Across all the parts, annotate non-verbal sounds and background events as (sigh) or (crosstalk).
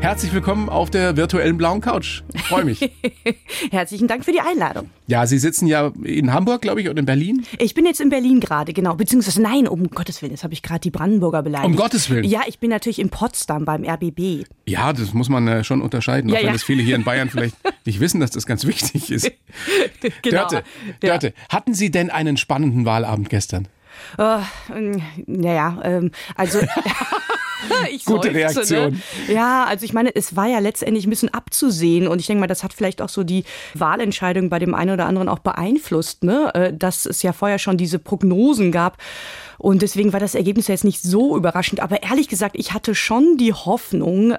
Herzlich willkommen auf der virtuellen blauen Couch. Ich freue mich. (laughs) Herzlichen Dank für die Einladung. Ja, Sie sitzen ja in Hamburg, glaube ich, und in Berlin. Ich bin jetzt in Berlin gerade, genau. Beziehungsweise, nein, um Gottes Willen, jetzt habe ich gerade die Brandenburger beleidigt. Um Gottes Willen. Ja, ich bin natürlich in Potsdam beim RBB. Ja, das muss man äh, schon unterscheiden, Ja, auch wenn ja. das viele hier in Bayern vielleicht (laughs) nicht wissen, dass das ganz wichtig ist. (laughs) Genau. Dörte, Ja. Dörte, hatten Sie denn einen spannenden Wahlabend gestern? Äh, naja, ähm, also. (laughs) ich Gute seufze, Reaktion. Ne? Ja, also ich meine, es war ja letztendlich ein bisschen abzusehen und ich denke mal, das hat vielleicht auch so die Wahlentscheidung bei dem einen oder anderen auch beeinflusst, ne? äh, dass es ja vorher schon diese Prognosen gab. Und deswegen war das Ergebnis ja jetzt nicht so überraschend. Aber ehrlich gesagt, ich hatte schon die Hoffnung,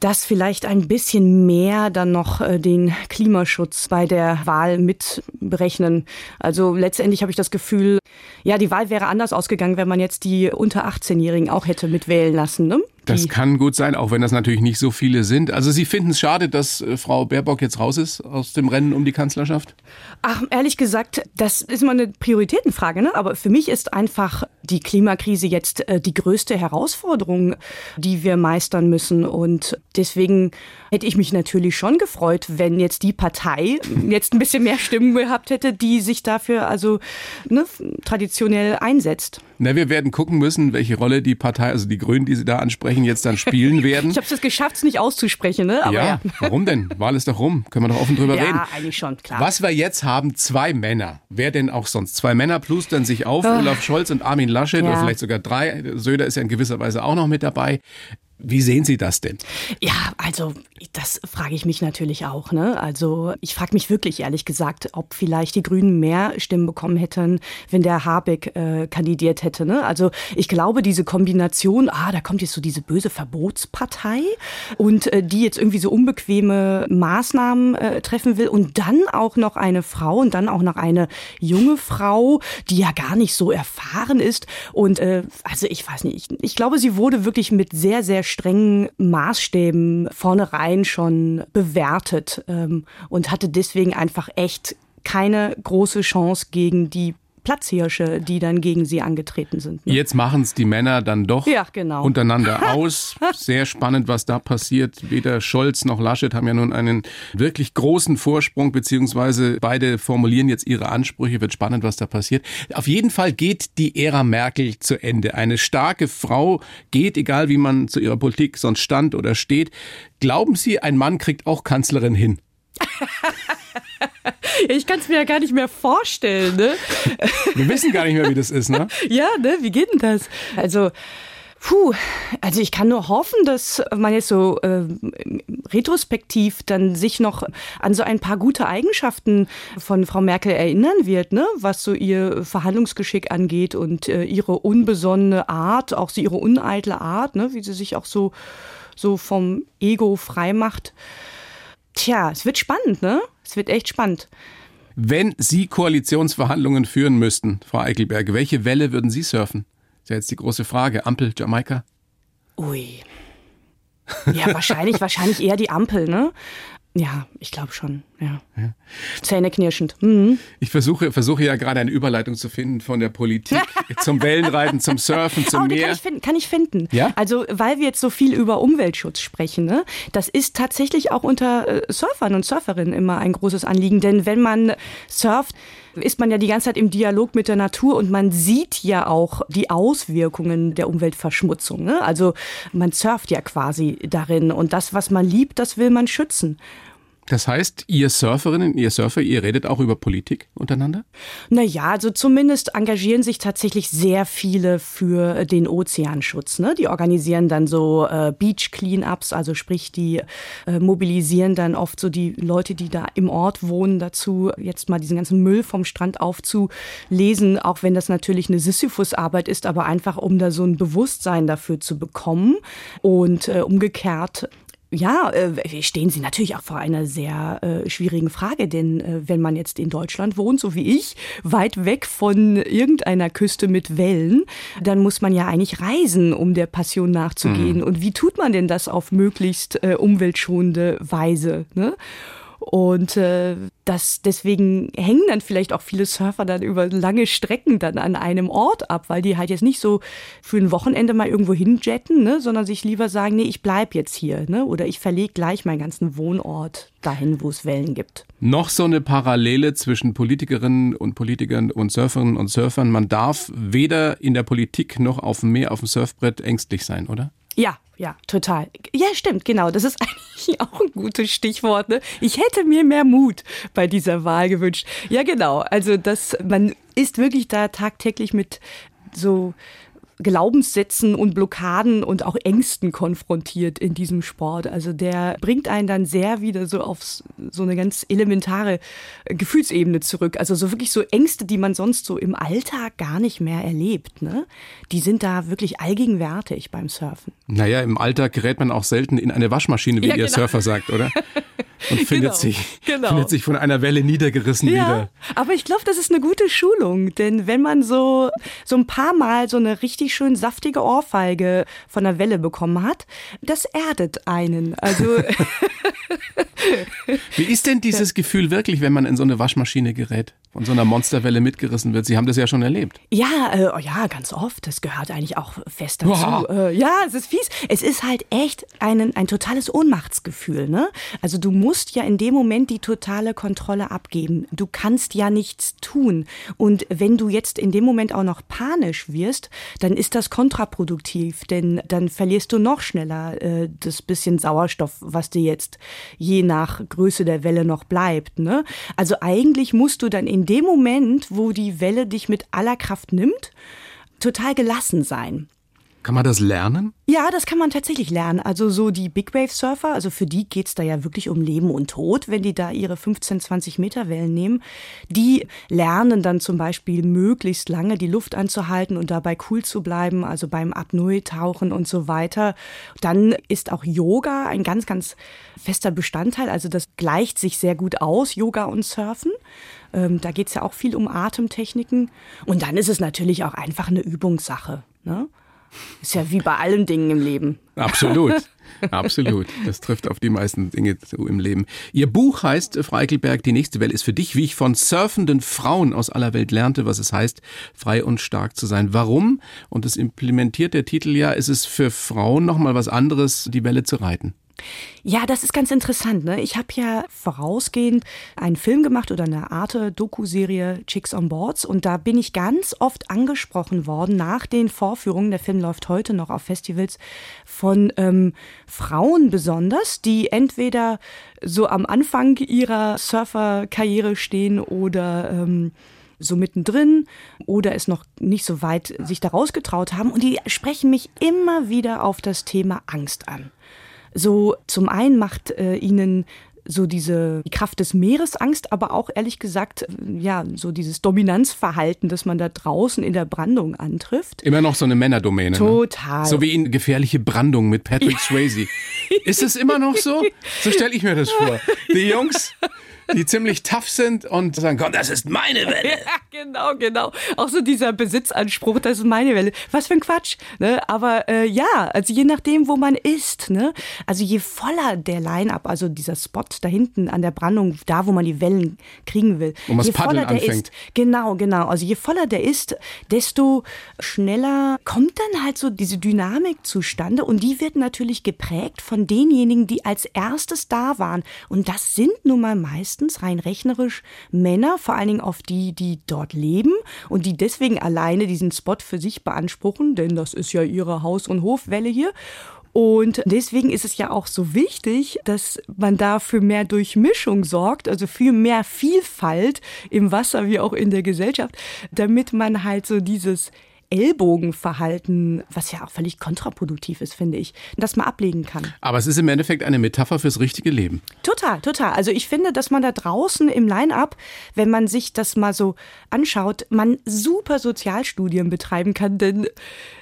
dass vielleicht ein bisschen mehr dann noch äh, den Klimaschutz bei der Wahl mit berechnen. Also letztendlich habe ich das Gefühl, ja, die Wahl wäre anders ausgegangen, wenn man jetzt die unter 18-Jährigen auch hätte mitwählen lassen. Ne? Das kann gut sein, auch wenn das natürlich nicht so viele sind. Also Sie finden es schade, dass äh, Frau Baerbock jetzt raus ist aus dem Rennen um die Kanzlerschaft? Ach, ehrlich gesagt, das ist mal eine Prioritätenfrage, ne? Aber für mich ist einfach die Klimakrise jetzt äh, die größte Herausforderung, die wir meistern müssen. Und deswegen hätte ich mich natürlich schon gefreut, wenn jetzt die Partei jetzt ein bisschen mehr Stimmen gehabt hätte, die sich dafür also ne, traditionell einsetzt. Na, wir werden gucken müssen, welche Rolle die Partei, also die Grünen, die Sie da ansprechen, jetzt dann spielen (laughs) werden. Ich habe es geschafft, es nicht auszusprechen, ne? Aber ja, ja. warum denn? Wahl ist doch rum. Können wir doch offen drüber Ja, reden. eigentlich schon, klar. Was wir jetzt haben, zwei Männer. Wer denn auch sonst? Zwei Männer plustern sich auf, Olaf Scholz und Armin Laschet Ja. oder vielleicht sogar drei. Söder ist ja in gewisser Weise auch noch mit dabei. Wie sehen Sie das denn? Ja, also das frage ich mich natürlich auch. Ne? Also ich frage mich wirklich ehrlich gesagt, ob vielleicht die Grünen mehr Stimmen bekommen hätten, wenn der Habeck äh, kandidiert hätte. Ne? Also ich glaube, diese Kombination, ah, da kommt jetzt so diese böse Verbotspartei und äh, die jetzt irgendwie so unbequeme Maßnahmen äh, treffen will und dann auch noch eine Frau und dann auch noch eine junge Frau, die ja gar nicht so erfahren ist. Und äh, also ich weiß nicht, ich, ich glaube, sie wurde wirklich mit sehr, sehr strengen Maßstäben vornherein schon bewertet ähm, und hatte deswegen einfach echt keine große Chance gegen die Platzhirsche, die dann gegen sie angetreten sind. ne? Jetzt machen es die Männer dann doch Ja, genau. untereinander (laughs) aus. Sehr spannend, was da passiert. Weder Scholz noch Laschet haben ja nun einen wirklich großen Vorsprung, beziehungsweise beide formulieren jetzt ihre Ansprüche. Wird spannend, was da passiert. Auf jeden Fall geht die Ära Merkel zu Ende. Eine starke Frau geht, egal wie man zu ihrer Politik sonst stand oder steht. Glauben Sie, ein Mann kriegt auch Kanzlerin hin? Ich kann es mir ja gar nicht mehr vorstellen, ne? Wir wissen gar nicht mehr, wie das ist, ne? (laughs) Ja, ne? Wie geht denn das? Also, puh, also ich kann nur hoffen, dass man jetzt so äh, retrospektiv dann sich noch an so ein paar gute Eigenschaften von Frau Merkel erinnern wird, ne? Was so ihr Verhandlungsgeschick angeht und äh, ihre unbesonnene Art, auch so ihre uneitle Art, ne? Wie sie sich auch so so vom Ego frei macht. Tja, es wird spannend, ne? Es wird echt spannend. Wenn Sie Koalitionsverhandlungen führen müssten, Frau Eichelberg, welche Welle würden Sie surfen? Das ist ja jetzt die große Frage. Ampel, Jamaika? Ui. Ja, wahrscheinlich, wahrscheinlich eher die Ampel, ne? Ja, ich glaube schon, ja. Zähneknirschend. Mhm. Ich versuche, versuche ja gerade eine Überleitung zu finden von der Politik (laughs) zum Wellenreiten, zum Surfen, zum Oh, die kann Meer. ich, finden, kann ich finden. Ja? Also, weil wir jetzt so viel über Umweltschutz sprechen, ne? das ist tatsächlich auch unter äh, Surfern und Surferinnen immer ein großes Anliegen. Denn wenn man surft, ist man ja die ganze Zeit im Dialog mit der Natur und man sieht ja auch die Auswirkungen der Umweltverschmutzung. Ne? Also man surft ja quasi darin und das, was man liebt, das will man schützen. Das heißt, ihr Surferinnen, ihr Surfer, ihr redet auch über Politik untereinander? Naja, also zumindest engagieren sich tatsächlich sehr viele für den Ozeanschutz. Ne? Die organisieren dann so äh, Beach Cleanups, also sprich, die äh, mobilisieren dann oft so die Leute, die da im Ort wohnen, dazu, jetzt mal diesen ganzen Müll vom Strand aufzulesen, auch wenn das natürlich eine Sisyphus-Arbeit ist, aber einfach, um da so ein Bewusstsein dafür zu bekommen. Und äh, umgekehrt ja, äh, stehen Sie natürlich auch vor einer sehr äh, schwierigen Frage, denn äh, wenn man jetzt in Deutschland wohnt, so wie ich, weit weg von irgendeiner Küste mit Wellen, dann muss man ja eigentlich reisen, um der Passion nachzugehen. Und wie tut man denn das auf möglichst äh, umweltschonende Weise? Ne? Und äh, das deswegen hängen dann vielleicht auch viele Surfer dann über lange Strecken dann an einem Ort ab, weil die halt jetzt nicht so für ein Wochenende mal irgendwo hinjetten, ne, sondern sich lieber sagen, nee, ich bleib jetzt hier, ne, oder ich verlege gleich meinen ganzen Wohnort dahin, wo es Wellen gibt. Noch so eine Parallele zwischen Politikerinnen und Politikern und Surferinnen und Surfern. Man darf weder in der Politik noch auf dem Meer, auf dem Surfbrett ängstlich sein, oder? Ja, ja, total. Ja, stimmt, genau. Das ist (laughs) eigentlich auch ein gutes Stichwort. Ne? Ich hätte mir mehr Mut bei dieser Wahl gewünscht. Ja, genau. Also, dass man ist wirklich da tagtäglich mit so Glaubenssätzen und Blockaden und auch Ängsten konfrontiert in diesem Sport. Also der bringt einen dann sehr wieder so auf so eine ganz elementare Gefühlsebene zurück. Also so wirklich so Ängste, die man sonst so im Alltag gar nicht mehr erlebt. Ne? Die sind da wirklich allgegenwärtig beim Surfen. Naja, im Alltag gerät man auch selten in eine Waschmaschine, wie ja, ihr genau. Surfer sagt, oder? (laughs) und findet, genau, sich, genau. findet sich von einer Welle niedergerissen ja, wieder. Aber ich glaube, das ist eine gute Schulung, denn wenn man so, so ein paar Mal so eine richtig schön saftige Ohrfeige von der Welle bekommen hat, das erdet einen. Also (laughs) Wie ist denn dieses Gefühl wirklich, wenn man in so eine Waschmaschine gerät? von so einer Monsterwelle mitgerissen wird. Sie haben das ja schon erlebt. Ja, äh, oh ja, ganz oft. Das gehört eigentlich auch fest dazu. Äh, ja, es ist fies. Es ist halt echt ein, ein totales Ohnmachtsgefühl. Ne? Also du musst ja in dem Moment die totale Kontrolle abgeben. Du kannst ja nichts tun. Und wenn du jetzt in dem Moment auch noch panisch wirst, dann ist das kontraproduktiv, denn dann verlierst du noch schneller äh, das bisschen Sauerstoff, was dir jetzt je nach Größe der Welle noch bleibt. Ne? Also eigentlich musst du dann in dem Moment, wo die Welle dich mit aller Kraft nimmt, total gelassen sein. Kann man das lernen? Ja, das kann man tatsächlich lernen. Also so die Big Wave Surfer, also für die geht's da ja wirklich um Leben und Tod, wenn die da ihre 15, 20 Meter Wellen nehmen. Die lernen dann zum Beispiel möglichst lange die Luft anzuhalten und dabei cool zu bleiben, also beim Apnoe-Tauchen und so weiter. Dann ist auch Yoga ein ganz, ganz fester Bestandteil. Also das gleicht sich sehr gut aus, Yoga und Surfen. Ähm, da geht's ja auch viel um Atemtechniken. Und dann ist es natürlich auch einfach eine Übungssache. Ne? Ist ja wie bei allen Dingen im Leben. Absolut. (laughs) Absolut. Das trifft auf die meisten Dinge so im Leben. Ihr Buch heißt Freikelberg, die nächste Welle ist für dich, wie ich von surfenden Frauen aus aller Welt lernte, was es heißt, frei und stark zu sein. Warum? Und das implementiert der Titel ja, ist es für Frauen nochmal was anderes, die Welle zu reiten. Ja, das ist ganz interessant. Ne? Ich habe ja vorausgehend einen Film gemacht oder eine Art Doku-Serie Chicks on Boards und da bin ich ganz oft angesprochen worden nach den Vorführungen. Der Film läuft heute noch auf Festivals von ähm, Frauen besonders, die entweder so am Anfang ihrer Surferkarriere stehen oder ähm, so mittendrin oder es noch nicht so weit sich da rausgetraut haben und die sprechen mich immer wieder auf das Thema Angst an. So zum einen macht äh, ihnen so diese die Kraft des Meeres Angst, aber auch ehrlich gesagt, ja, so dieses Dominanzverhalten, das man da draußen in der Brandung antrifft. Immer noch so eine Männerdomäne. Ne? Total. Ne? So wie in gefährliche Brandung mit Patrick (laughs) Swayze. Ist es immer noch so? So stelle ich mir das vor. Die Jungs die ziemlich tough sind und sagen, komm, das ist meine (laughs) Welle. Ja, genau, genau. Auch so dieser Besitzanspruch, das ist meine Welle. Was für ein Quatsch. Ne? Aber äh, ja, also je nachdem, wo man ist. Ne? Also je voller der Line-Up, also dieser Spot da hinten an der Brandung, da wo man die Wellen kriegen will. Wo man je voller der anfängt. ist. Genau, genau. Also je voller der ist, desto schneller kommt dann halt so diese Dynamik zustande und die wird natürlich geprägt von denjenigen, die als erstes da waren. Und das sind nun mal meist meistens rein rechnerisch Männer, vor allen Dingen auf die, die dort leben und die deswegen alleine diesen Spot für sich beanspruchen, denn das ist ja ihre Haus- und Hofwelle hier. Und deswegen ist es ja auch so wichtig, dass man da für mehr Durchmischung sorgt, also für mehr Vielfalt im Wasser wie auch in der Gesellschaft, damit man halt so dieses Ellbogenverhalten, was ja auch völlig kontraproduktiv ist, finde ich, das man ablegen kann. Aber es ist im Endeffekt eine Metapher fürs richtige Leben. Total, total. Also ich finde, dass man da draußen im Line-up, wenn man sich das mal so anschaut, man super Sozialstudien betreiben kann, denn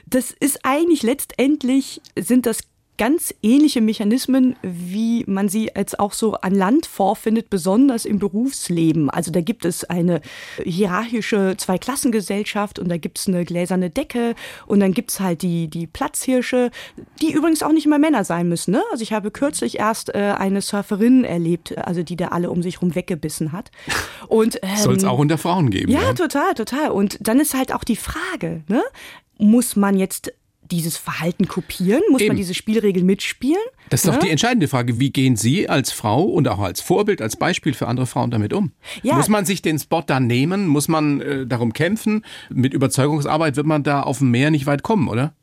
das ist eigentlich letztendlich, sind das ganz ähnliche Mechanismen, wie man sie jetzt auch so an Land vorfindet, besonders im Berufsleben. Also da gibt es eine hierarchische Zweiklassengesellschaft und da gibt es eine gläserne Decke und dann gibt es halt die, die Platzhirsche, die übrigens auch nicht immer Männer sein müssen. Ne? Also ich habe kürzlich erst äh, eine Surferin erlebt, also die da alle um sich rum weggebissen hat. Und (laughs) ähm, soll es auch unter Frauen geben. Ja, ja, total, total. Und dann ist halt auch die Frage, ne? muss man jetzt dieses Verhalten kopieren? Muss Eben. man diese Spielregeln mitspielen? Das ist ja? doch die entscheidende Frage. Wie gehen Sie als Frau und auch als Vorbild, als Beispiel für andere Frauen damit um? Ja. Muss man sich den Spot da nehmen? Muss man äh, darum kämpfen? Mit Überzeugungsarbeit wird man da auf dem Meer nicht weit kommen, oder?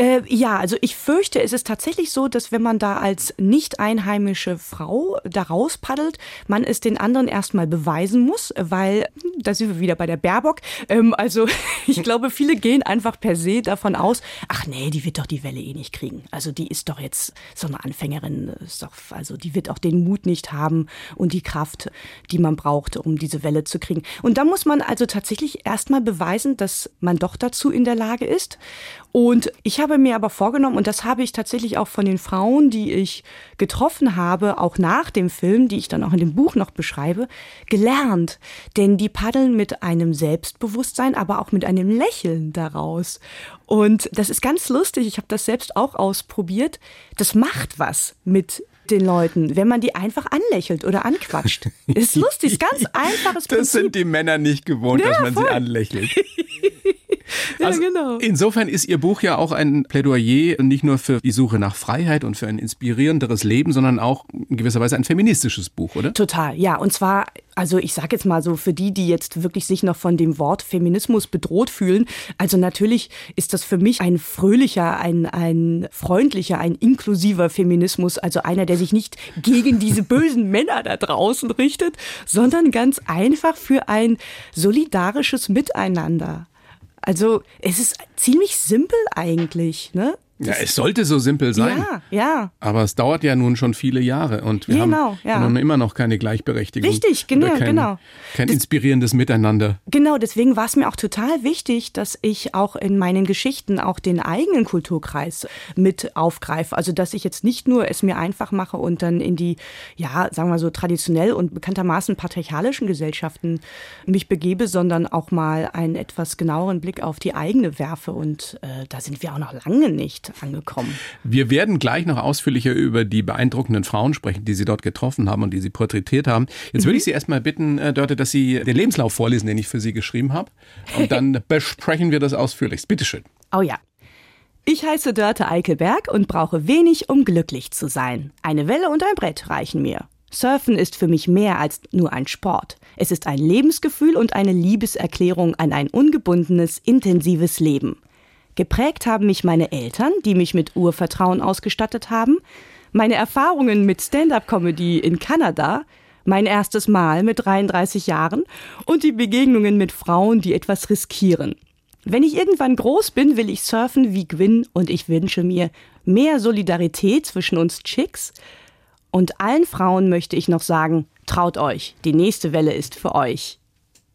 Äh, ja, also ich fürchte, es ist tatsächlich so, dass wenn man da als nicht einheimische Frau da rauspaddelt, man es den anderen erstmal beweisen muss, weil, hm, da sind wir wieder bei der Baerbock, ähm, also (laughs) ich glaube, viele gehen einfach per se davon aus, ach nee, die wird doch die Welle eh nicht kriegen. Also die ist doch jetzt so eine Anfängerin, ist doch, also die wird auch den Mut nicht haben und die Kraft, die man braucht, um diese Welle zu kriegen. Und da muss man also tatsächlich erstmal beweisen, dass man doch dazu in der Lage ist. Und ich habe mir aber vorgenommen, und das habe ich tatsächlich auch von den Frauen, die ich getroffen habe, auch nach dem Film, die ich dann auch in dem Buch noch beschreibe, gelernt. Denn die paddeln mit einem Selbstbewusstsein, aber auch mit einem Lächeln daraus. Und das ist ganz lustig. Ich habe das selbst auch ausprobiert. Das macht was mit den Leuten, wenn man die einfach anlächelt oder anquatscht. (laughs) Ist lustig, ganz einfaches Prinzip. Das sind die Männer nicht gewohnt, ja, dass man voll. sie anlächelt. (laughs) Also ja, genau. Insofern ist Ihr Buch ja auch ein Plädoyer nicht nur für die Suche nach Freiheit und für ein inspirierenderes Leben, sondern auch in gewisser Weise ein feministisches Buch, oder? Total, ja. Und zwar, also ich sage jetzt mal so, für die, die jetzt wirklich sich noch von dem Wort Feminismus bedroht fühlen, also natürlich ist das für mich ein fröhlicher, ein, ein freundlicher, ein inklusiver Feminismus, also einer, der sich nicht gegen diese bösen (laughs) Männer da draußen richtet, sondern ganz einfach für ein solidarisches Miteinander. Also es ist ziemlich simpel eigentlich, ne? Ja, es sollte so simpel sein. Ja, ja. Aber es dauert ja nun schon viele Jahre und wir genau, haben ja. nun immer noch keine Gleichberechtigung. Richtig, genau, kein, genau. Kein das, inspirierendes Miteinander. Genau, deswegen war es mir auch total wichtig, dass ich auch in meinen Geschichten auch den eigenen Kulturkreis mit aufgreife. Also, dass ich jetzt nicht nur es mir einfach mache und dann in die, ja, sagen wir so, traditionell und bekanntermaßen patriarchalischen Gesellschaften mich begebe, sondern auch mal einen etwas genaueren Blick auf die eigene werfe. Und äh, da sind wir auch noch lange nicht angekommen. Wir werden gleich noch ausführlicher über die beeindruckenden Frauen sprechen, die Sie dort getroffen haben und die Sie porträtiert haben. Jetzt mhm. würde ich Sie erstmal bitten, äh, Dörte, dass Sie den Lebenslauf vorlesen, den ich für Sie geschrieben habe. Und dann (laughs) besprechen wir das ausführlichst. Bitteschön. Oh ja. Ich heiße Dörte Eichelberg und brauche wenig, um glücklich zu sein. Eine Welle und ein Brett reichen mir. Surfen ist für mich mehr als nur ein Sport. Es ist ein Lebensgefühl und eine Liebeserklärung an ein ungebundenes, intensives Leben. Geprägt haben mich meine Eltern, die mich mit Urvertrauen ausgestattet haben, meine Erfahrungen mit Stand-up-Comedy in Kanada, mein erstes Mal mit 33 Jahren und die Begegnungen mit Frauen, die etwas riskieren. Wenn ich irgendwann groß bin, will ich surfen wie Gwyn und ich wünsche mir mehr Solidarität zwischen uns Chicks. Und allen Frauen möchte ich noch sagen, traut euch, die nächste Welle ist für euch.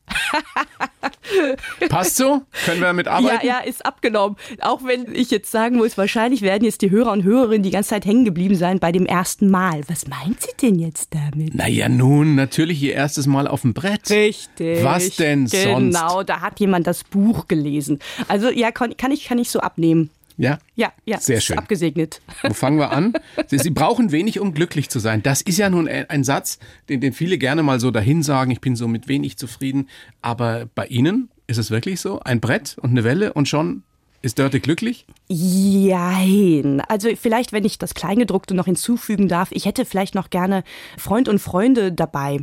(laughs) Passt so? Können wir damit arbeiten? Ja, ja, ist abgenommen. Auch wenn ich jetzt sagen muss, wahrscheinlich werden jetzt die Hörer und Hörerinnen die ganze Zeit hängen geblieben sein bei dem ersten Mal. Was meint sie denn jetzt damit? Naja, nun, natürlich ihr erstes Mal auf dem Brett. Richtig. Was denn sonst? Genau, da hat jemand das Buch gelesen. Also ja, kann, kann ich, kann ich so abnehmen. Ja? Ja, ja. Sehr schön. Abgesegnet. Wo fangen wir an? (laughs) Sie, Sie, brauchen wenig, um glücklich zu sein. Das ist ja nun ein Satz, den, den viele gerne mal so dahin sagen, ich bin so mit wenig zufrieden. Aber bei Ihnen ist es wirklich so? Ein Brett und eine Welle und schon ist Dörte glücklich? Jein. Also vielleicht, wenn ich das Kleingedruckte noch hinzufügen darf, ich hätte vielleicht noch gerne Freund und Freunde dabei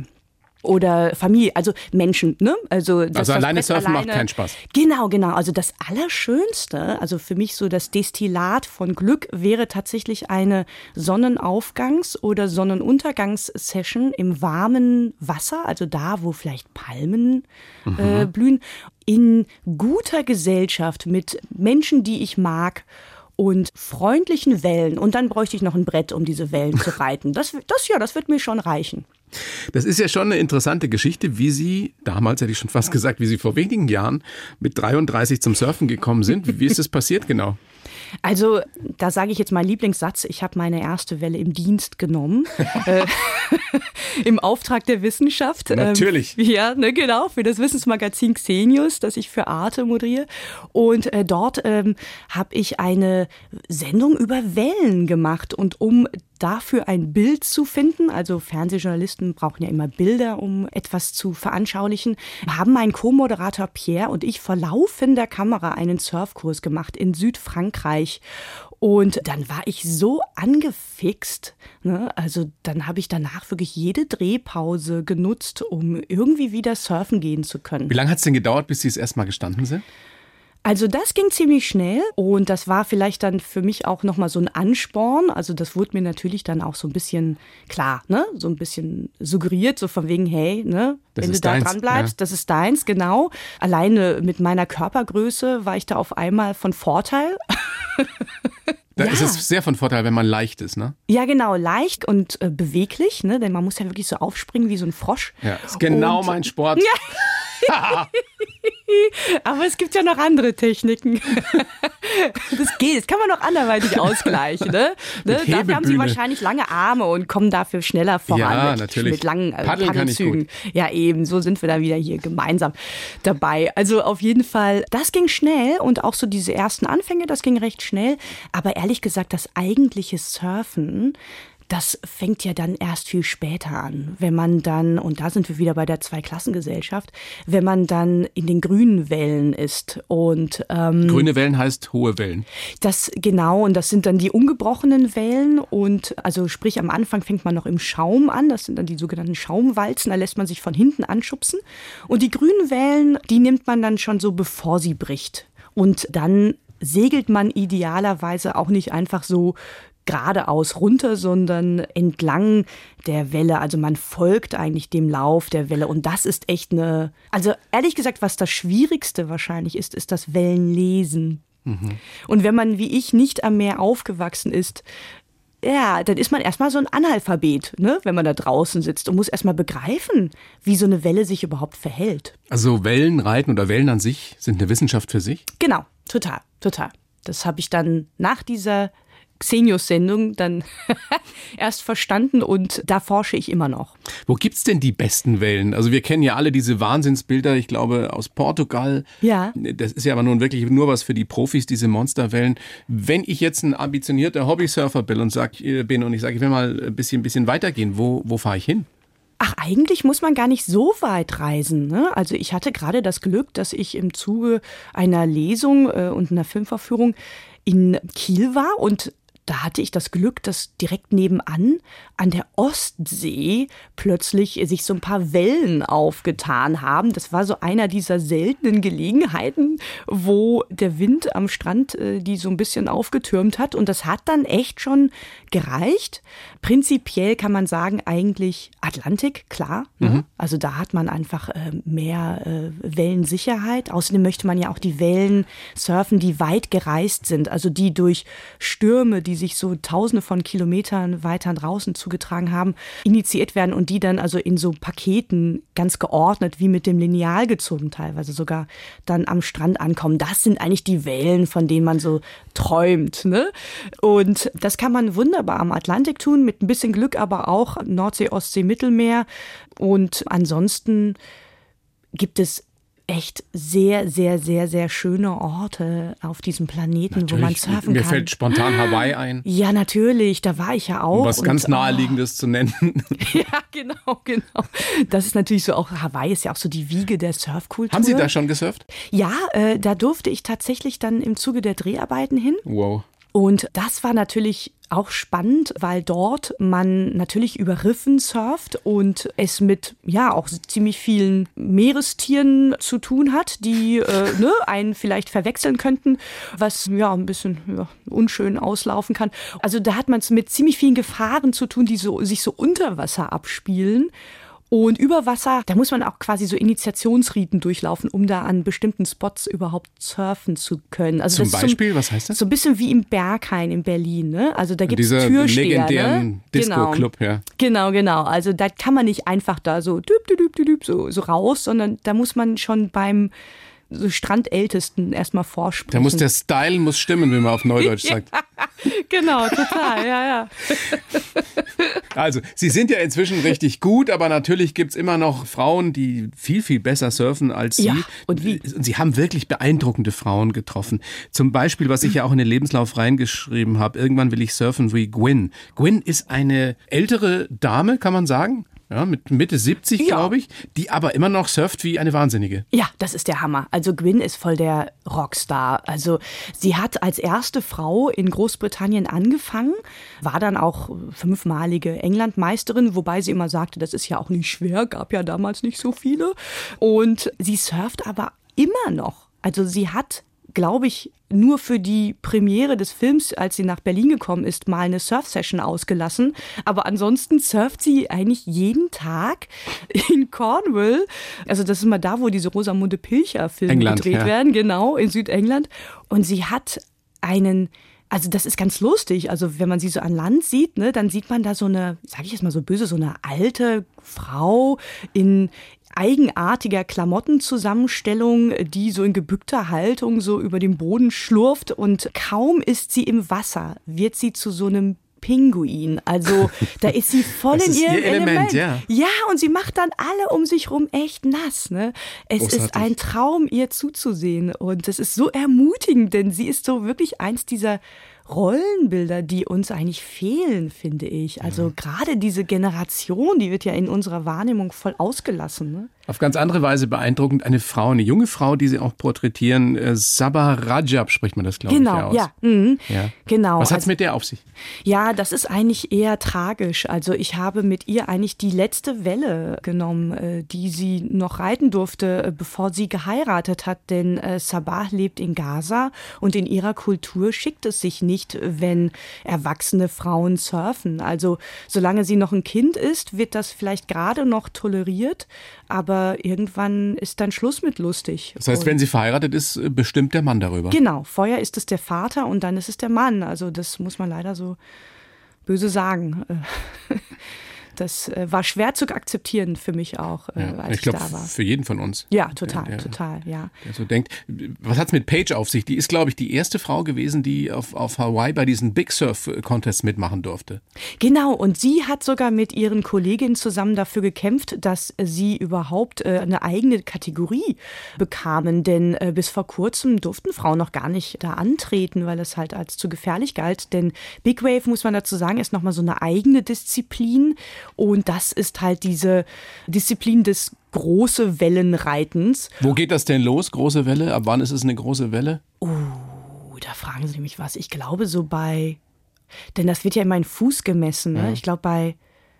oder Familie, also Menschen. Ne? Also, also alleine surfen alleine, macht keinen Spaß. Genau, genau. Also das Allerschönste, also für mich so das Destillat von Glück wäre tatsächlich eine Sonnenaufgangs- oder Sonnenuntergangssession im warmen Wasser, also da, wo vielleicht Palmen mhm. äh, blühen, in guter Gesellschaft mit Menschen, die ich mag und freundlichen Wellen. Und dann bräuchte ich noch ein Brett, um diese Wellen zu (laughs) reiten. Das, das ja, das wird mir schon reichen. Das ist ja schon eine interessante Geschichte, wie Sie, damals hätte ich schon fast gesagt, wie Sie vor wenigen Jahren mit 33 zum Surfen gekommen sind. Wie ist das passiert genau? Also, da sage ich jetzt meinen Lieblingssatz. Ich habe meine erste Welle im Dienst genommen. (laughs) Äh, (laughs) Im Auftrag der Wissenschaft. Natürlich. Ähm, (laughs) ja, ne, genau, für das Wissensmagazin Xenius, das ich für Arte moderiere. Und äh, dort ähm, habe ich eine Sendung über Wellen gemacht. Und um dafür ein Bild zu finden, also Fernsehjournalisten brauchen ja immer Bilder, um etwas zu veranschaulichen, haben mein Co-Moderator Pierre und ich vor laufender Kamera einen Surfkurs gemacht in Südfrankreich. Und dann war ich so angefixt, ne? also dann habe ich danach wirklich jede Drehpause genutzt, um irgendwie wieder surfen gehen zu können. Wie lange hat es denn gedauert, bis Sie es erstmal gestanden sind? Also das ging ziemlich schnell und das war vielleicht dann für mich auch nochmal so ein Ansporn. Also das wurde mir natürlich dann auch so ein bisschen klar, ne? So ein bisschen suggeriert, so von wegen, hey, ne, das wenn du da deins, dran bleibst, ja. das ist deins, genau. Alleine mit meiner Körpergröße war ich da auf einmal von Vorteil. Da Ja. ist es sehr von Vorteil, wenn man leicht ist, ne? Ja, genau, leicht und äh, beweglich, ne? Denn man muss ja wirklich so aufspringen wie so ein Frosch. Ja, ist genau Und- mein Sport. (laughs) (laughs) Aber es gibt ja noch andere Techniken. (laughs) Das geht, das kann man noch anderweitig ausgleichen. Ne? ne? Dafür haben sie wahrscheinlich lange Arme und kommen dafür schneller voran Ja, mit, natürlich. mit langen äh, Paddeln Paddelzügen. Ja, eben, so sind wir da wieder hier gemeinsam dabei. Also auf jeden Fall, das ging schnell und auch so diese ersten Anfänge, das ging recht schnell. Aber ehrlich gesagt, das eigentliche Surfen, das fängt ja dann erst viel später an, wenn man dann, und da sind wir wieder bei der Zweiklassengesellschaft, wenn man dann in den grünen Wellen ist. Und ähm, Grüne Wellen heißt hohe Wellen. das genau, und das sind dann die ungebrochenen Wellen. Und also sprich, am Anfang fängt man noch im Schaum an. Das sind dann die sogenannten Schaumwalzen. Da lässt man sich von hinten anschubsen. Und die grünen Wellen, die nimmt man dann schon so, bevor sie bricht. Und dann segelt man idealerweise auch nicht einfach so geradeaus runter, sondern entlang der Welle. Also man folgt eigentlich dem Lauf der Welle. Und das ist echt eine, also ehrlich gesagt, was das Schwierigste wahrscheinlich ist, ist das Wellenlesen. Und wenn man wie ich nicht am Meer aufgewachsen ist, ja, dann ist man erstmal so ein Analphabet, ne? wenn man da draußen sitzt und muss erstmal begreifen, wie so eine Welle sich überhaupt verhält. Also Wellenreiten oder Wellen an sich sind eine Wissenschaft für sich. Genau, total, total. Das habe ich dann nach dieser Xenius-Sendung dann (laughs) erst verstanden und da forsche ich immer noch. Wo gibt's denn die besten Wellen? Also wir kennen ja alle diese Wahnsinnsbilder, ich glaube aus Portugal. Ja. Das ist ja aber nun wirklich nur was für die Profis, diese Monsterwellen. Wenn ich jetzt ein ambitionierter Hobbysurfer bin und sag, äh, bin und ich sage, ich will mal ein bisschen, bisschen weitergehen, wo, wo fahre ich hin? Ach, eigentlich muss man gar nicht so weit reisen. Ne? Also ich hatte gerade das Glück, dass ich im Zuge einer Lesung äh, und einer Filmverführung in Kiel war und da hatte ich das Glück, dass direkt nebenan an der Ostsee plötzlich sich so ein paar Wellen aufgetan haben. Das war so einer dieser seltenen Gelegenheiten, wo der Wind am Strand äh, die so ein bisschen aufgetürmt hat. Und das hat dann echt schon gereicht. Prinzipiell kann man sagen, eigentlich Atlantik, klar. Ne? Also da hat man einfach äh, mehr äh, Wellensicherheit. Außerdem möchte man ja auch die Wellen surfen, die weit gereist sind. Also die durch Stürme, die sich so tausende von Kilometern weiter draußen zugetragen haben, initiiert werden und die dann also in so Paketen ganz geordnet, wie mit dem Lineal gezogen teilweise sogar, dann am Strand ankommen. Das sind eigentlich die Wellen, von denen man so träumt. Ne? Und das kann man wunderbar am Atlantik tun, mit ein bisschen Glück aber auch Nordsee, Ostsee, Mittelmeer. Und ansonsten gibt es echt sehr, sehr, sehr, sehr schöne Orte auf diesem Planeten, wo man Natürlich, surfen Mir kann. fällt spontan Hawaii ein. ja, natürlich, da war ich ja auch. Um was Und, ganz oh, Naheliegendes zu nennen. (laughs) Ja, genau, genau. Das ist natürlich so auch, Hawaii ist ja auch so die Wiege der Surfkultur. Haben Sie da schon gesurft? Ja, äh, da durfte ich tatsächlich dann im Zuge der Dreharbeiten hin. Wow. Und das war natürlich auch spannend, weil dort man natürlich über Riffen surft und es mit ja auch ziemlich vielen Meerestieren zu tun hat, die äh, (laughs) ne, einen vielleicht verwechseln könnten, was ja ein bisschen ja, unschön auslaufen kann. Also da hat man es mit ziemlich vielen Gefahren zu tun, die so, sich so unter Wasser abspielen. Und über Wasser, da muss man auch quasi so Initiationsriten durchlaufen, um da an bestimmten Spots überhaupt surfen zu können. Also Zum Beispiel, was heißt das? So ein bisschen wie im Berghain in Berlin, ne? Also da gibt es Türsteher, legendären ne? Disco-Club, genau. ja. Genau, genau. Also da kann man nicht einfach da so düb, düb, düb, düb, so, so raus, sondern da muss man schon beim so Strandältesten erstmal vorsprechen. Da muss der Style muss stimmen, wie man auf Neudeutsch (laughs) sagt. genau, total, ja, ja. (laughs) Also, Sie sind ja inzwischen richtig gut, aber natürlich gibt's immer noch Frauen, die viel, viel besser surfen als Sie. Ja, und wie? Und Sie haben wirklich beeindruckende Frauen getroffen. Zum Beispiel, was ich ja auch in den Lebenslauf reingeschrieben habe, irgendwann will ich surfen wie Gwyn. Gwyn ist eine ältere Dame, kann man sagen? Ja, mit Mitte 70, Ja. glaube ich, die aber immer noch surft wie eine Wahnsinnige. Ja, das ist der Hammer. Also Gwyn ist voll der Rockstar. Also sie hat als erste Frau in Großbritannien angefangen, war dann auch fünfmalige Englandmeisterin, wobei sie immer sagte, das ist ja auch nicht schwer, gab ja damals nicht so viele. Und sie surft aber immer noch. Also sie hat glaube ich, nur für die Premiere des Films, als sie nach Berlin gekommen ist, mal eine Surf-Session ausgelassen. Aber ansonsten surft sie eigentlich jeden Tag in Cornwall. Also das ist immer da, wo diese Rosamunde Pilcher-Filme gedreht ja. werden, genau, in Südengland. Und sie hat einen also das ist ganz lustig. Also wenn man sie so an Land sieht, ne, dann sieht man da so eine, sage ich jetzt mal so böse, so eine alte Frau in eigenartiger Klamottenzusammenstellung, die so in gebückter Haltung so über den Boden schlurft und kaum ist sie im Wasser, wird sie zu so einem Pinguin. Also da ist sie (laughs) voll in ist ihr ihrem Element, Element. ja. ja, und sie macht dann alle um sich rum echt nass. Ne? Es ist Großartig. ein Traum, ihr zuzusehen. Und das ist so ermutigend, denn sie ist so wirklich eins dieser Rollenbilder, die uns eigentlich fehlen, finde ich. Also gerade diese Generation, die wird ja in unserer Wahrnehmung voll ausgelassen. Ne? Auf ganz andere Weise beeindruckend eine Frau, eine junge Frau, die Sie auch porträtieren. Äh, Sabah Rajab spricht man das, glaube ich, Genau, ja aus. ja, mhm. Ja. genau. Was hat's Also- mit der auf sich? Ja, das ist eigentlich eher tragisch. Also ich habe mit ihr eigentlich die letzte Welle genommen, äh, die sie noch reiten durfte, äh, bevor sie geheiratet hat. Denn Sabah lebt in Gaza und in ihrer Kultur schickt es sich nicht, wenn erwachsene Frauen surfen. Also solange sie noch ein Kind ist, wird das vielleicht gerade noch toleriert, aber irgendwann ist dann Schluss mit lustig. Das heißt, Und- wenn sie verheiratet ist, äh, bestimmt der Mann darüber. Genau, vorher ist es der Vater und dann ist es der Mann. Also das muss man leider so böse sagen. Das äh, war schwer zu akzeptieren für mich auch, äh, Ja, als ich ich, glaube, da war. für jeden von uns. Ja, total, der- total, ja. Der so denkt. Was hat's mit Paige auf sich? Die ist, glaube ich, die erste Frau gewesen, die auf, auf Hawaii bei diesen Big Surf Contests mitmachen durfte. Genau, und sie hat sogar mit ihren Kolleginnen zusammen dafür gekämpft, dass sie überhaupt äh, eine eigene Kategorie bekamen. Denn bis vor kurzem durften Frauen noch gar nicht da antreten, weil es halt als zu gefährlich galt. Denn Big Wave, muss man dazu sagen, ist nochmal so eine eigene Disziplin. Und das ist halt diese Disziplin des große Wellenreitens. Wo geht das denn los? Große Welle? Ab wann ist es eine große Welle? Oh, da fragen Sie mich was. Ich glaube so bei, denn das wird ja in meinen Fuß gemessen. Ne? Ich glaube bei,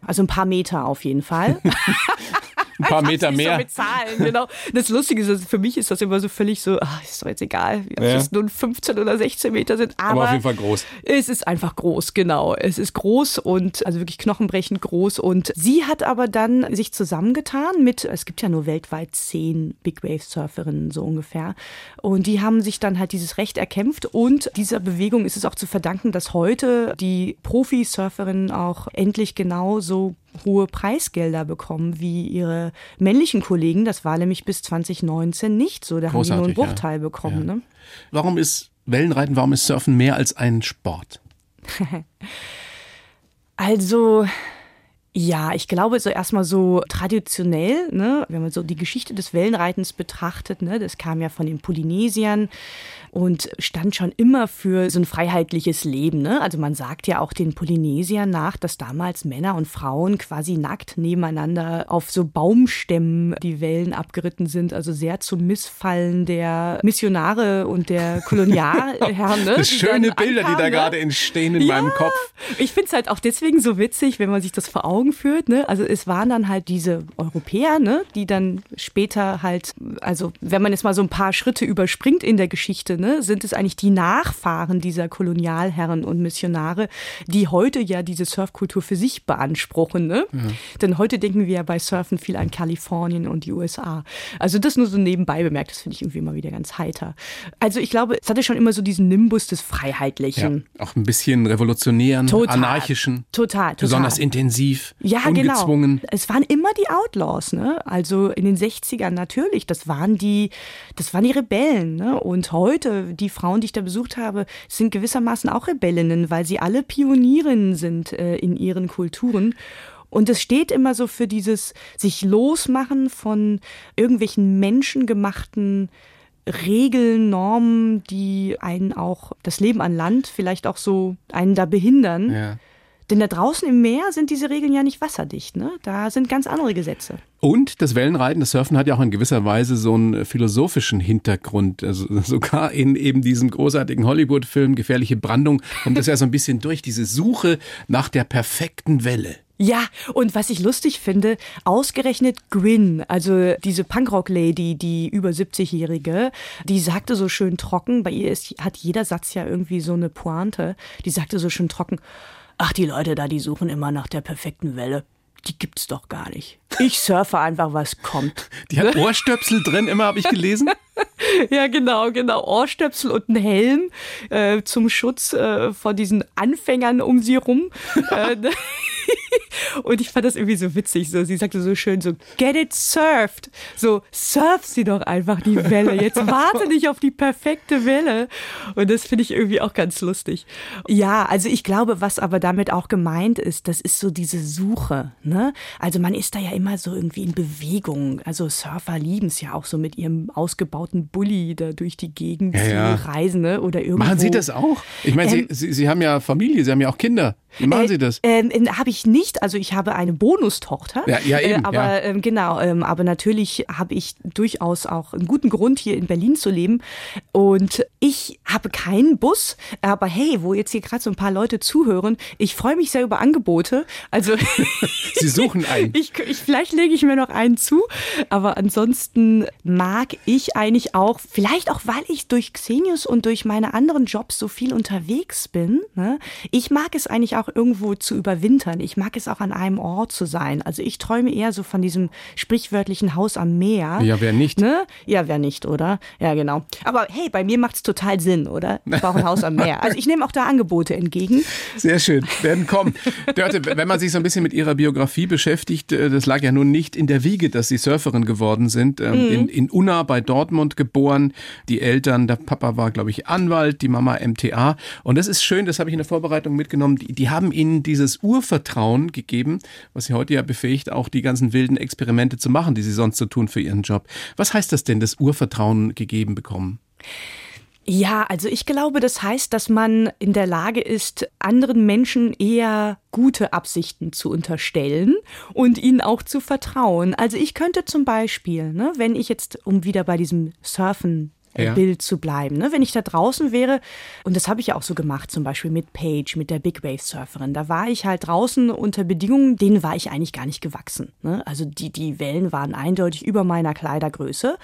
also ein paar Meter auf jeden Fall. (laughs) (laughs) Ein paar Meter Nicht So mehr. mit Zahlen, genau. Das Lustige ist, dass für mich ist das immer so völlig so, ach, ist doch jetzt egal, ob Ja. es nun 15 oder 16 Meter sind. Aber, Aber auf jeden Fall groß. Es ist einfach groß, genau. Es ist groß und also wirklich knochenbrechend groß. Und sie hat aber dann sich zusammengetan mit, es gibt ja nur weltweit zehn Big Wave Surferinnen so ungefähr. Und die haben sich dann halt dieses Recht erkämpft. Und dieser Bewegung ist es auch zu verdanken, dass heute die Profi-Surferinnen auch endlich genauso hohe Preisgelder bekommen wie ihre männlichen Kollegen. Das war nämlich bis 2019 nicht so. Da haben die nur einen Großartig, ja. Bruchteil bekommen. Ja. Ne? Warum ist Wellenreiten, warum ist Surfen mehr als ein Sport? (laughs) Also, ja, ich glaube so erstmal so traditionell, ne, wenn man so die Geschichte des Wellenreitens betrachtet, ne, das kam ja von den Polynesiern und stand schon immer für so ein freiheitliches Leben, ne? Also man sagt ja auch den Polynesiern nach, dass damals Männer und Frauen quasi nackt nebeneinander auf so Baumstämmen die Wellen abgeritten sind, also sehr zum Missfallen der Missionare und der (laughs) Kolonialherren, ne? Das die schöne Bilder, die ankamen, da ne? gerade entstehen in Ja, meinem Kopf. Ich finde es halt auch deswegen so witzig, wenn man sich das vor Augen führt. Ne? Also es waren dann halt diese Europäer, ne? die dann später halt, also wenn man jetzt mal so ein paar Schritte überspringt in der Geschichte, ne? sind es eigentlich die Nachfahren dieser Kolonialherren und Missionare, die heute ja diese Surfkultur für sich beanspruchen. Ne? Ja. Denn heute denken wir ja bei Surfen viel an Kalifornien und die USA. Also das nur so nebenbei bemerkt, das finde ich irgendwie immer wieder ganz heiter. Also ich glaube, es hatte schon immer so diesen Nimbus des Freiheitlichen. Ja, auch ein bisschen revolutionären, total, anarchischen. Total, total. Besonders intensiv, ja, genau. ungezwungen. Genau. Es waren immer die Outlaws, ne? Also in den 60ern natürlich. Das waren die, das waren die Rebellen, ne? Und heute, die Frauen, die ich da besucht habe, sind gewissermaßen auch Rebellinnen, weil sie alle Pionierinnen sind äh, in ihren Kulturen. Und es steht immer so für dieses sich losmachen von irgendwelchen menschengemachten Regeln, Normen, die einen auch das Leben an Land vielleicht auch so einen da behindern. Ja. Denn da draußen im Meer sind diese Regeln ja nicht wasserdicht. Ne? Da sind ganz andere Gesetze. Und das Wellenreiten, das Surfen hat ja auch in gewisser Weise so einen philosophischen Hintergrund. Also (laughs) sogar in eben diesem großartigen Hollywood-Film Gefährliche Brandung kommt das ja so ein bisschen durch, diese Suche nach der perfekten Welle. Ja, und was ich lustig finde, ausgerechnet Gwyn, also diese Punkrock-Lady, die über 70-Jährige, die sagte so schön trocken, bei ihr ist, hat jeder Satz ja irgendwie so eine Pointe, die sagte so schön trocken, ach, die Leute da, die suchen immer nach der perfekten Welle. Die gibt's doch gar nicht. Ich surfe einfach, was kommt. Die hat Ohrstöpsel drin, immer habe ich gelesen. (laughs) ja, genau, genau. Ohrstöpsel und ein Helm äh, zum Schutz äh, vor diesen Anfängern um sie rum. (laughs) Äh, und ich fand das irgendwie so witzig. So, sie sagte so schön so, get it surfed. So, surf sie doch einfach die Welle. Jetzt (laughs) warte nicht auf die perfekte Welle. Und das finde ich irgendwie auch ganz lustig. Ja, also ich glaube, was aber damit auch gemeint ist, das ist so diese Suche. Ne? Also man ist da ja immer so irgendwie in Bewegung. Also Surfer lieben es ja auch so mit ihrem ausgebauten Bulli da durch die Gegend ja, ja. reisen. Ne? Oder irgendwo. Machen Sie das auch? Ich meine, ähm, Sie, Sie, Sie haben ja Familie, Sie haben ja auch Kinder. Wie machen äh, Sie das? Ähm, habe ich nicht. Also ich habe eine Bonustochter. Ja, ja eben. Äh, aber ja. Ähm, genau, ähm, aber natürlich habe ich durchaus auch einen guten Grund, hier in Berlin zu leben. Und ich habe keinen Bus. Aber hey, wo jetzt hier gerade so ein paar Leute zuhören, ich freue mich sehr über Angebote. Also (laughs) (laughs) Sie suchen einen. ich, ich, vielleicht lege ich mir noch einen zu. Aber ansonsten mag ich eigentlich auch, vielleicht auch, weil ich durch Xenius und durch meine anderen Jobs so viel unterwegs bin. Ne? Ich mag es eigentlich auch auch irgendwo zu überwintern. Ich mag es auch an einem Ort zu sein. Also ich träume eher so von diesem sprichwörtlichen Haus am Meer. Ja, wer nicht? Ne? Ja, wer nicht, oder? Ja, genau. Aber hey, bei mir macht es total Sinn, oder? Ich brauche ein Haus am Meer. Also ich nehme auch da Angebote entgegen. Sehr schön, werden kommen. Dörte, wenn man sich so ein bisschen mit Ihrer Biografie beschäftigt, äh, das lag ja nun nicht in der Wiege, dass Sie Surferin geworden sind. Ähm, mhm. In, in Unna bei Dortmund geboren. Die Eltern, der Papa war, glaube ich, Anwalt, die Mama MTA. Und das ist schön, das habe ich in der Vorbereitung mitgenommen. Die, die haben ihnen dieses Urvertrauen gegeben, was sie heute ja befähigt, auch die ganzen wilden Experimente zu machen, die sie sonst so tun für ihren Job. Was heißt das denn, das Urvertrauen gegeben bekommen? Ja, also ich glaube, das heißt, dass man in der Lage ist, anderen Menschen eher gute Absichten zu unterstellen und ihnen auch zu vertrauen. Also ich könnte zum Beispiel, ne, wenn ich jetzt, um wieder bei diesem Surfen ja. Bild zu bleiben. Ne? Wenn ich da draußen wäre, und das habe ich ja auch so gemacht, zum Beispiel mit Paige, mit der Big Wave Surferin, da war ich halt draußen unter Bedingungen, denen war ich eigentlich gar nicht gewachsen. Ne? Also die, die Wellen waren eindeutig über meiner Kleidergröße.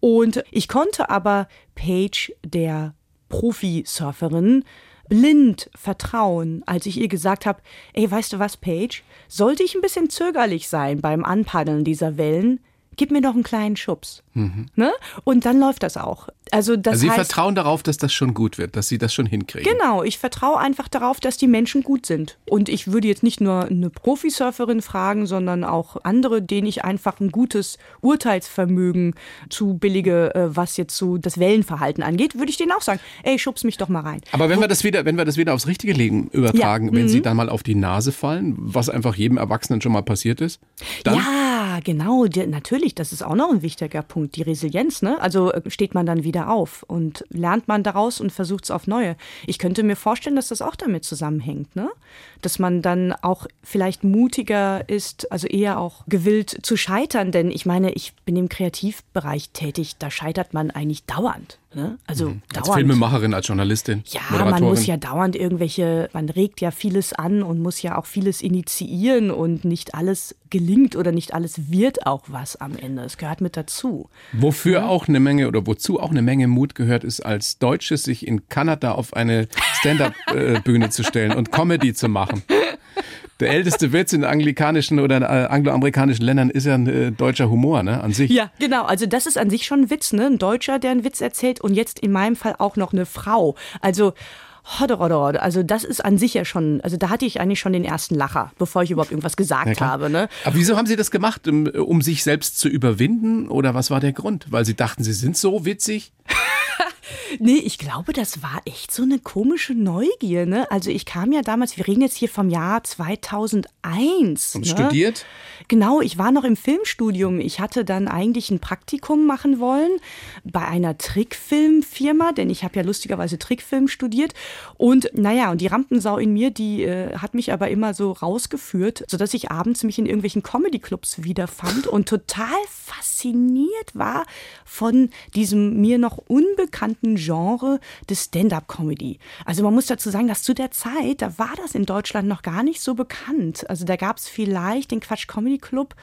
Und ich konnte aber Paige, der Profi-Surferin, blind vertrauen, als ich ihr gesagt habe, ey, weißt du was, Paige, sollte ich ein bisschen zögerlich sein beim Anpaddeln dieser Wellen, gib mir doch einen kleinen Schubs. Mhm. Ne? Und dann läuft das auch. Also, das also Sie heißt, vertrauen darauf, dass das schon gut wird, dass Sie das schon hinkriegen. Genau, ich vertraue einfach darauf, dass die Menschen gut sind. Und ich würde jetzt nicht nur eine Profisurferin fragen, sondern auch andere, denen ich einfach ein gutes Urteilsvermögen zubillige, äh, was jetzt so das Wellenverhalten angeht, würde ich denen auch sagen, ey, schubs mich doch mal rein. Aber wenn wir das wieder, wenn wir das wieder aufs richtige Leben übertragen, ja. wenn mhm. Sie dann mal auf die Nase fallen, was einfach jedem Erwachsenen schon mal passiert ist, dann ja, genau, natürlich, das ist auch noch ein wichtiger Punkt, die Resilienz, ne? Also äh, steht man dann wieder wieder auf und lernt man daraus und versucht es auf neue. Ich könnte mir vorstellen, dass das auch damit zusammenhängt, ne? Dass man dann auch vielleicht mutiger ist, also eher auch gewillt zu scheitern, denn ich meine, ich bin im Kreativbereich tätig, da scheitert man eigentlich dauernd. Ne? Also Mhm. Als dauernd. Filmemacherin, als Journalistin, Ja, man muss ja dauernd irgendwelche, man regt ja vieles an und muss ja auch vieles initiieren und nicht alles gelingt oder nicht alles wird auch was am Ende. Es gehört mit dazu. Wofür auch eine Menge oder wozu auch eine Menge Mut gehört, ist als Deutsches sich in Kanada auf eine Stand-up-Bühne (laughs) zu stellen und Comedy zu machen. Der älteste Witz in anglikanischen oder äh, angloamerikanischen Ländern ist ja ein äh, deutscher Humor, ne, an sich. Ja, genau. Also das ist an sich schon ein Witz, ne? Ein Deutscher, der einen Witz erzählt und jetzt in meinem Fall auch noch eine Frau. Also Hodder, hodder, hodder. Also das ist an sich ja schon, also da hatte ich eigentlich schon den ersten Lacher, bevor ich überhaupt irgendwas gesagt habe. Ne? Aber wieso haben Sie das gemacht, um, um sich selbst zu überwinden? Oder was war der Grund? Weil Sie dachten, Sie sind so witzig? (laughs) Nee, ich glaube, das war echt so eine komische Neugier. Ne? Also ich kam ja damals, wir reden jetzt hier vom Jahr 2001. Und ne? studiert? Genau, ich war noch im Filmstudium. Ich hatte dann eigentlich ein Praktikum machen wollen bei einer Trickfilmfirma, denn ich habe ja lustigerweise Trickfilm studiert. Und naja, und die Rampensau in mir, die äh, hat mich aber immer so rausgeführt, sodass ich abends mich in irgendwelchen Comedy-Clubs wiederfand und total fasziniert war von diesem mir noch unbekannten Genre des Stand-up-Comedy. Also man muss dazu sagen, dass zu der Zeit, da war das in Deutschland noch gar nicht so bekannt. Also da gab es vielleicht den Quatsch Comedy Club,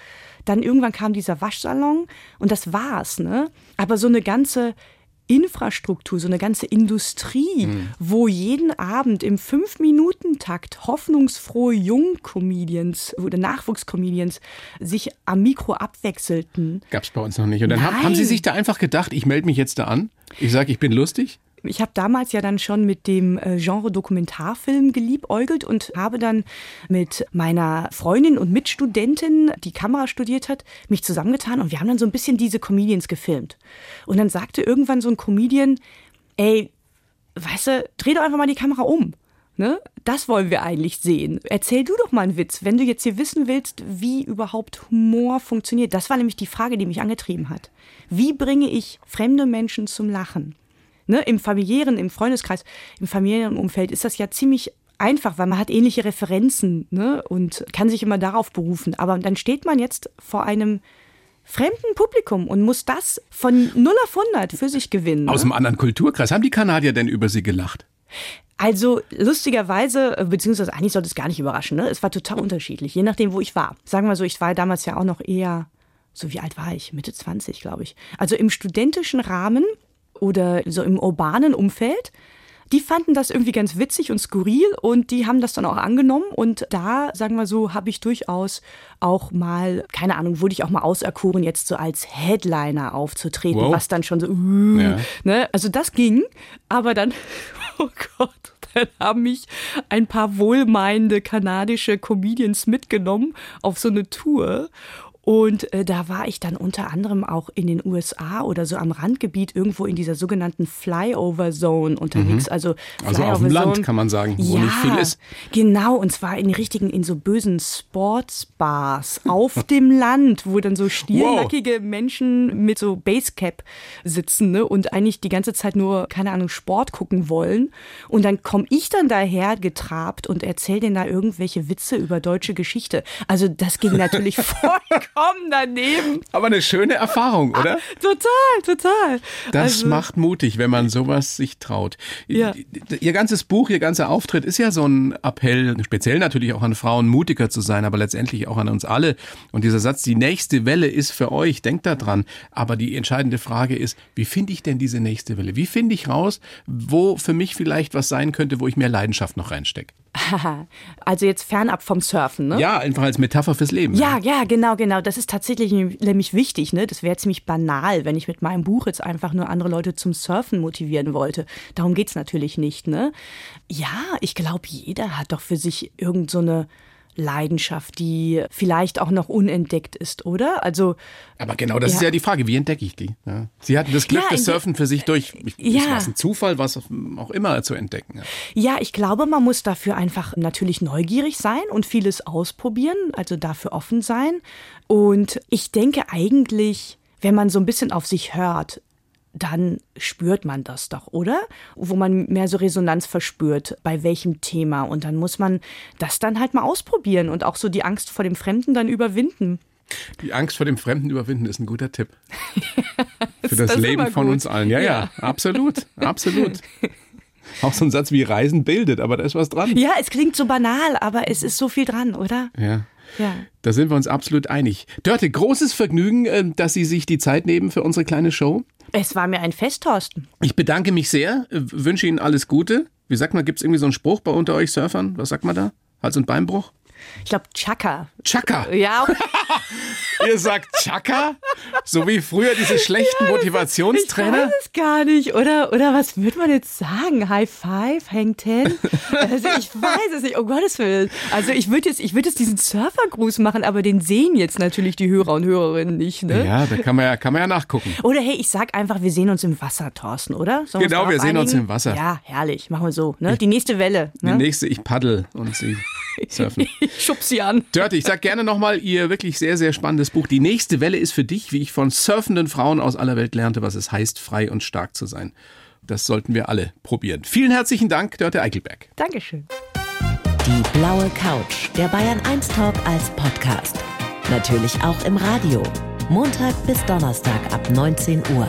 dann irgendwann kam dieser Waschsalon und das war's, ne? Aber so eine ganze Infrastruktur, so eine ganze Industrie, wo jeden Abend im Fünf-Minuten-Takt hoffnungsfrohe Jungcomedians oder Nachwuchscomedians sich am Mikro abwechselten. Gab's bei uns noch nicht. Und dann haben, haben Sie Nein. sich da einfach gedacht, ich melde mich jetzt da an. Ich sage, ich bin lustig. Ich habe damals ja dann schon mit dem äh, Genre Dokumentarfilm geliebäugelt und habe dann mit meiner Freundin und Mitstudentin, die Kamera studiert hat, mich zusammengetan und wir haben dann so ein bisschen diese Comedians gefilmt. Und dann sagte irgendwann so ein Comedian, ey, weißt du, dreh doch einfach mal die Kamera um. Ne? Das wollen wir eigentlich sehen. Erzähl du doch mal einen Witz, wenn du jetzt hier wissen willst, wie überhaupt Humor funktioniert. Das war nämlich die Frage, die mich angetrieben hat. Wie bringe ich fremde Menschen zum Lachen? Ne, Im familiären, im Freundeskreis, im familiären Umfeld ist das ja ziemlich einfach, weil man hat ähnliche Referenzen ne, und kann sich immer darauf berufen. Aber dann steht man jetzt vor einem fremden Publikum und muss das von 0 auf 100 für sich gewinnen. Aus ne? einem anderen Kulturkreis. Haben die Kanadier denn über Sie gelacht? Also lustigerweise, äh, beziehungsweise eigentlich sollte es gar nicht überraschen, ne? es war total unterschiedlich, je nachdem, wo ich war. Sagen wir so, ich war damals ja auch noch eher, so wie alt war ich? Mitte 20, glaube ich. Also im studentischen Rahmen oder so im urbanen Umfeld. Die fanden das irgendwie ganz witzig und skurril und die haben das dann auch angenommen. Und da, sagen wir so, habe ich durchaus auch mal, keine Ahnung, wurde ich auch mal auserkoren, jetzt so als Headliner aufzutreten, Wow. was dann schon so, uh, Ja. ne? Also das ging, aber dann, (laughs) oh Gott, dann haben mich ein paar wohlmeinende kanadische Comedians mitgenommen auf so eine Tour. Und äh, da war ich dann unter anderem auch in den USA oder so am Randgebiet irgendwo in dieser sogenannten Flyover Zone unterwegs. Also, Also auf dem Land kann man sagen, wo ja, nicht viel ist. Genau, und zwar in richtigen, in so bösen Sportsbars auf (laughs) dem Land, wo dann so stielnackige Menschen mit so Basecap sitzen ne, und eigentlich die ganze Zeit nur, keine Ahnung, Sport gucken wollen. Und dann komme ich dann daher getrabt und erzähle denen da irgendwelche Witze über deutsche Geschichte. Also das ging natürlich (laughs) vollkommen daneben. Aber eine schöne Erfahrung, oder? Total, total. Das also, macht mutig, wenn man sowas sich traut. Ja. Ihr ganzes Buch, Ihr ganzer Auftritt ist ja so ein Appell, speziell natürlich auch an Frauen, mutiger zu sein, aber letztendlich auch an uns alle. Und dieser Satz, die nächste Welle ist für euch, denkt da dran. Aber die entscheidende Frage ist, wie finde ich denn diese nächste Welle? Wie finde ich raus, wo für mich vielleicht was sein könnte, wo ich mehr Leidenschaft noch reinstecke? (laughs) Also jetzt fernab vom Surfen, ne? Ja, einfach als Metapher fürs Leben. Ja, ja, genau, genau. Das ist tatsächlich nämlich wichtig. Ne? Das wäre ziemlich banal, wenn ich mit meinem Buch jetzt einfach nur andere Leute zum Surfen motivieren wollte. Darum geht's natürlich nicht. Ne? Ja, ich glaube, jeder hat doch für sich irgend so eine Leidenschaft, die vielleicht auch noch unentdeckt ist, oder? Also Aber genau, das Ja. ist ja die Frage, wie entdecke ich die? Ja. Sie hatten das Glück, Ja, das Surfen für sich durch, ich, Ja. war es ein Zufall, was auch immer zu entdecken. Ja. Ja, ich glaube, man muss dafür einfach natürlich neugierig sein und vieles ausprobieren, also dafür offen sein. Und ich denke eigentlich, wenn man so ein bisschen auf sich hört, dann spürt man das doch, oder? Wo man mehr so Resonanz verspürt, bei welchem Thema. Und dann muss man das dann halt mal ausprobieren und auch so die Angst vor dem Fremden dann überwinden. Die Angst vor dem Fremden überwinden ist ein guter Tipp. (laughs) Für das, das Leben von uns allen. Ja, ja, ja absolut, absolut. (laughs) Auch so ein Satz wie Reisen bildet, aber da ist was dran. Ja, es klingt so banal, aber es ist so viel dran, oder? Ja. Ja. Da sind wir uns absolut einig. Dörte, großes Vergnügen, äh, dass Sie sich die Zeit nehmen für unsere kleine Show. Es war mir ein Fest, Thorsten. Ich bedanke mich sehr, äh, wünsche Ihnen alles Gute. Wie sagt man, gibt es irgendwie so einen Spruch bei unter euch Surfern? Was sagt man da? Hals- und Beinbruch? Ich glaube, Chaka. Chaka? Ja. (laughs) Ihr sagt Chaka? So wie früher diese schlechten ja, Motivationstrainer? Ich weiß es gar nicht. Oder, oder was würde man jetzt sagen? High Five, Hang Ten? Also ich weiß es nicht. Oh Gottes Willen. Also ich würde jetzt, ich jetzt diesen Surfergruß machen, aber den sehen jetzt natürlich die Hörer und Hörerinnen nicht. Ne? Ja, da kann man ja, kann man ja nachgucken. Oder hey, ich sag einfach, wir sehen uns im Wasser, Thorsten, oder? Sollen genau, wir sehen einigen? uns im Wasser. Ja, herrlich. Machen wir so. Ne? Die nächste Welle. Ne? Die nächste, ich paddel und sie (laughs) surfen. Ich schub sie an. Dirty, ich sag gerne nochmal, ihr wirklich sehr, sehr spannendes Buch. Die nächste Welle ist für dich, wie ich von surfenden Frauen aus aller Welt lernte, was es heißt, frei und stark zu sein. Das sollten wir alle probieren. Vielen herzlichen Dank, Dörte Eichelberg. Dankeschön. Die blaue Couch, der Bayern 1 Talk als Podcast. Natürlich auch im Radio. Montag bis Donnerstag ab 19 Uhr.